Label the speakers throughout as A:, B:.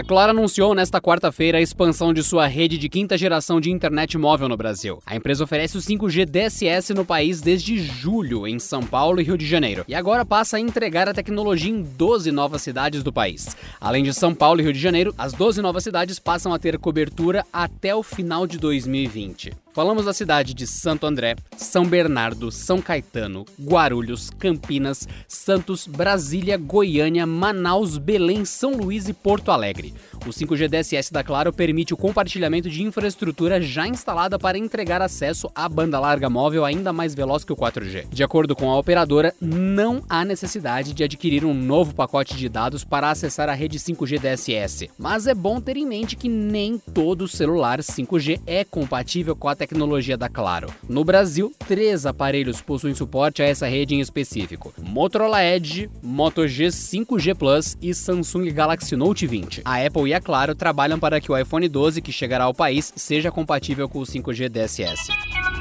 A: A Claro anunciou nesta quarta-feira a expansão de sua rede de quinta geração de internet móvel no Brasil. A empresa oferece o 5G DSS no país desde julho, em São Paulo e Rio de Janeiro, e agora passa a entregar a tecnologia em 12 novas cidades do país. Além de São Paulo e Rio de Janeiro, as 12 novas cidades passam a ter cobertura até o final de 2020. Falamos da cidade de Santo André, São Bernardo, São Caetano, Guarulhos, Campinas, Santos, Brasília, Goiânia, Manaus, Belém, São Luís e Porto Alegre. O 5G DSS da Claro permite o compartilhamento de infraestrutura já instalada para entregar acesso à banda larga móvel ainda mais veloz que o 4G. De acordo com a operadora, não há necessidade de adquirir um novo pacote de dados para acessar a rede 5G DSS, mas é bom ter em mente que nem todo celular 5G é compatível com a tecnologia da Claro. No Brasil, três aparelhos possuem suporte a essa rede em específico: Motorola Edge, Moto G 5G Plus e Samsung Galaxy Note 20. A Apple e a Claro trabalham para que o iPhone 12 que chegará ao país seja compatível com o 5G DSS.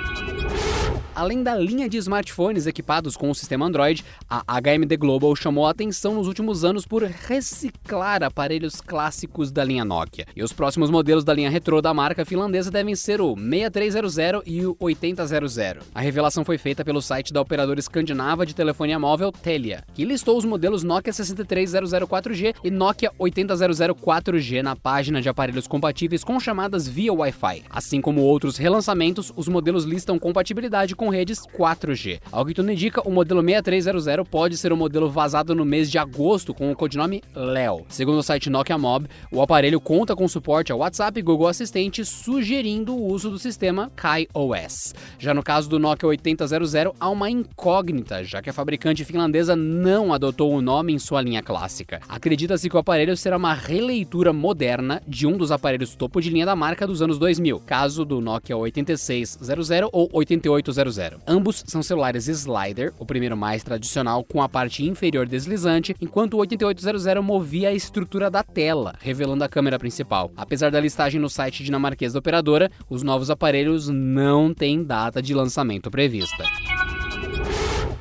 A: Além da linha de smartphones equipados com o sistema Android, a HMD Global chamou a atenção nos últimos anos por reciclar aparelhos clássicos da linha Nokia. E os próximos modelos da linha retrô da marca finlandesa devem ser o 6300 e o 8000. A revelação foi feita pelo site da operadora escandinava de telefonia móvel Telia, que listou os modelos Nokia 63004 4G e Nokia 8000 4G na página de aparelhos compatíveis com chamadas via Wi-Fi. Assim como outros relançamentos, os modelos listam compatibilidade com redes 4G. Ao que tudo indica, o modelo 6300 pode ser o modelo vazado no mês de agosto com o codinome Leo. Segundo o site Nokia Mob, o aparelho conta com suporte ao WhatsApp e Google Assistente, sugerindo o uso do sistema KaiOS. Já no caso do Nokia 8000, há uma incógnita, já que a fabricante finlandesa não adotou o nome em sua linha clássica. Acredita-se que o aparelho será uma releitura moderna de um dos aparelhos topo de linha da marca dos anos 2000, caso do Nokia 8600 ou 8800. Ambos são celulares slider, o primeiro mais tradicional com a parte inferior deslizante, enquanto o 8800 movia a estrutura da tela, revelando a câmera principal. Apesar da listagem no site dinamarquês da operadora, os novos aparelhos não têm data de lançamento prevista.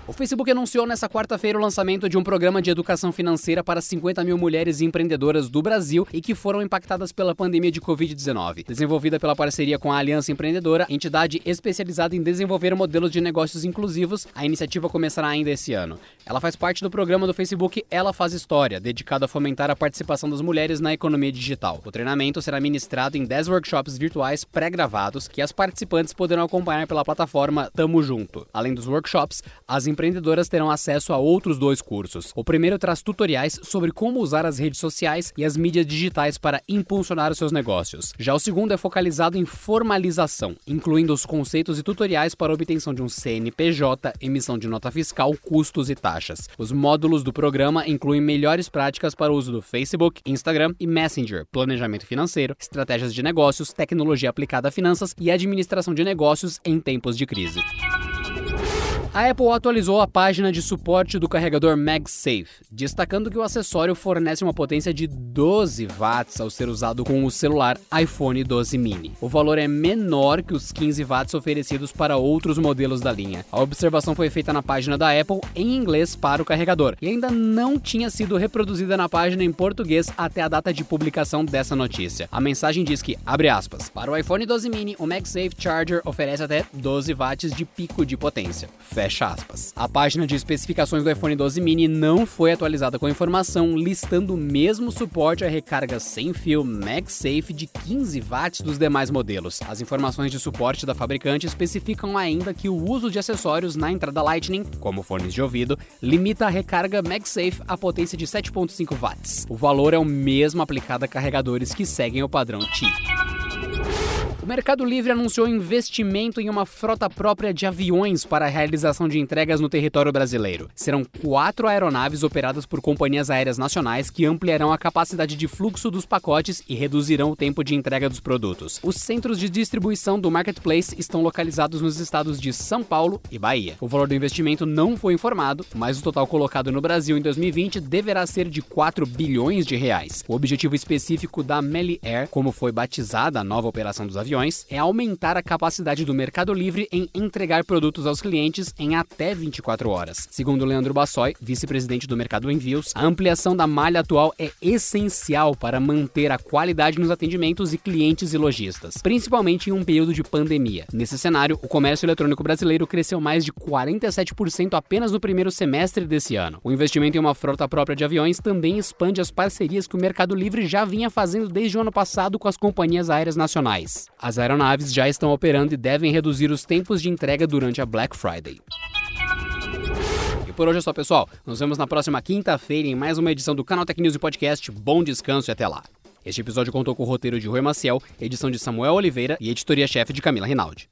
A: O Facebook anunciou nesta quarta-feira o lançamento de um programa de educação financeira para 50 mil mulheres empreendedoras do Brasil e que foram impactadas pela pandemia de Covid-19. Desenvolvida pela parceria com a Aliança Empreendedora, entidade especializada em desenvolver modelos de negócios inclusivos, a iniciativa começará ainda esse ano. Ela faz parte do programa do Facebook Ela Faz História, dedicado a fomentar a participação das mulheres na economia digital. O treinamento será ministrado em 10 workshops virtuais pré-gravados que as participantes poderão acompanhar pela plataforma Tamo Junto. Além dos workshops, as empreendedoras terão acesso a outros dois cursos. O primeiro traz tutoriais sobre como usar as redes sociais e as mídias digitais para impulsionar os seus negócios. Já o segundo é focalizado em formalização, incluindo os conceitos e tutoriais para obtenção de um CNPJ, emissão de nota fiscal, custos e taxas. Os módulos do programa incluem melhores práticas para o uso do Facebook, Instagram e Messenger, planejamento financeiro, estratégias de negócios, tecnologia aplicada a finanças e administração de negócios em tempos de crise. A Apple atualizou a página de suporte do carregador MagSafe, destacando que o acessório fornece uma potência de 12 watts ao ser usado com o celular iPhone 12 mini. O valor é menor que os 15 watts oferecidos para outros modelos da linha. A observação foi feita na página da Apple em inglês para o carregador e ainda não tinha sido reproduzida na página em português até a data de publicação dessa notícia. A mensagem diz que, abre aspas, para o iPhone 12 mini, o MagSafe Charger oferece até 12 watts de pico de potência. Fecha aspas. A página de especificações do iPhone 12 mini não foi atualizada com informação listando o mesmo suporte a recarga sem fio MagSafe de 15 watts dos demais modelos. As informações de suporte da fabricante especificam ainda que o uso de acessórios na entrada Lightning, como fones de ouvido, limita a recarga MagSafe à potência de 7.5 watts. O valor é o mesmo aplicado a carregadores que seguem o padrão Qi. Mercado Livre anunciou investimento em uma frota própria de aviões para a realização de entregas no território brasileiro. Serão quatro aeronaves operadas por companhias aéreas nacionais que ampliarão a capacidade de fluxo dos pacotes e reduzirão o tempo de entrega dos produtos. Os centros de distribuição do Marketplace estão localizados nos estados de São Paulo e Bahia. O valor do investimento não foi informado, mas o total colocado no Brasil em 2020 deverá ser de 4 bilhões de reais. O objetivo específico da Meli Air, como foi batizada a nova operação dos aviões, é aumentar a capacidade do Mercado Livre em entregar produtos aos clientes em até 24 horas. Segundo Leandro Bassoi, vice-presidente do Mercado Envios, a ampliação da malha atual é essencial para manter a qualidade nos atendimentos e clientes e lojistas, principalmente em um período de pandemia. Nesse cenário, o comércio eletrônico brasileiro cresceu mais de 47% apenas no primeiro semestre desse ano. O investimento em uma frota própria de aviões também expande as parcerias que o Mercado Livre já vinha fazendo desde o ano passado com as companhias aéreas nacionais. As aeronaves já estão operando e devem reduzir os tempos de entrega durante a Black Friday. E por hoje é só, pessoal. Nos vemos na próxima quinta-feira em mais uma edição do Canal Tech News e Podcast. Bom descanso e até lá. Este episódio contou com o roteiro de Rui Maciel, edição de Samuel Oliveira e editoria-chefe de Camila Rinaldi.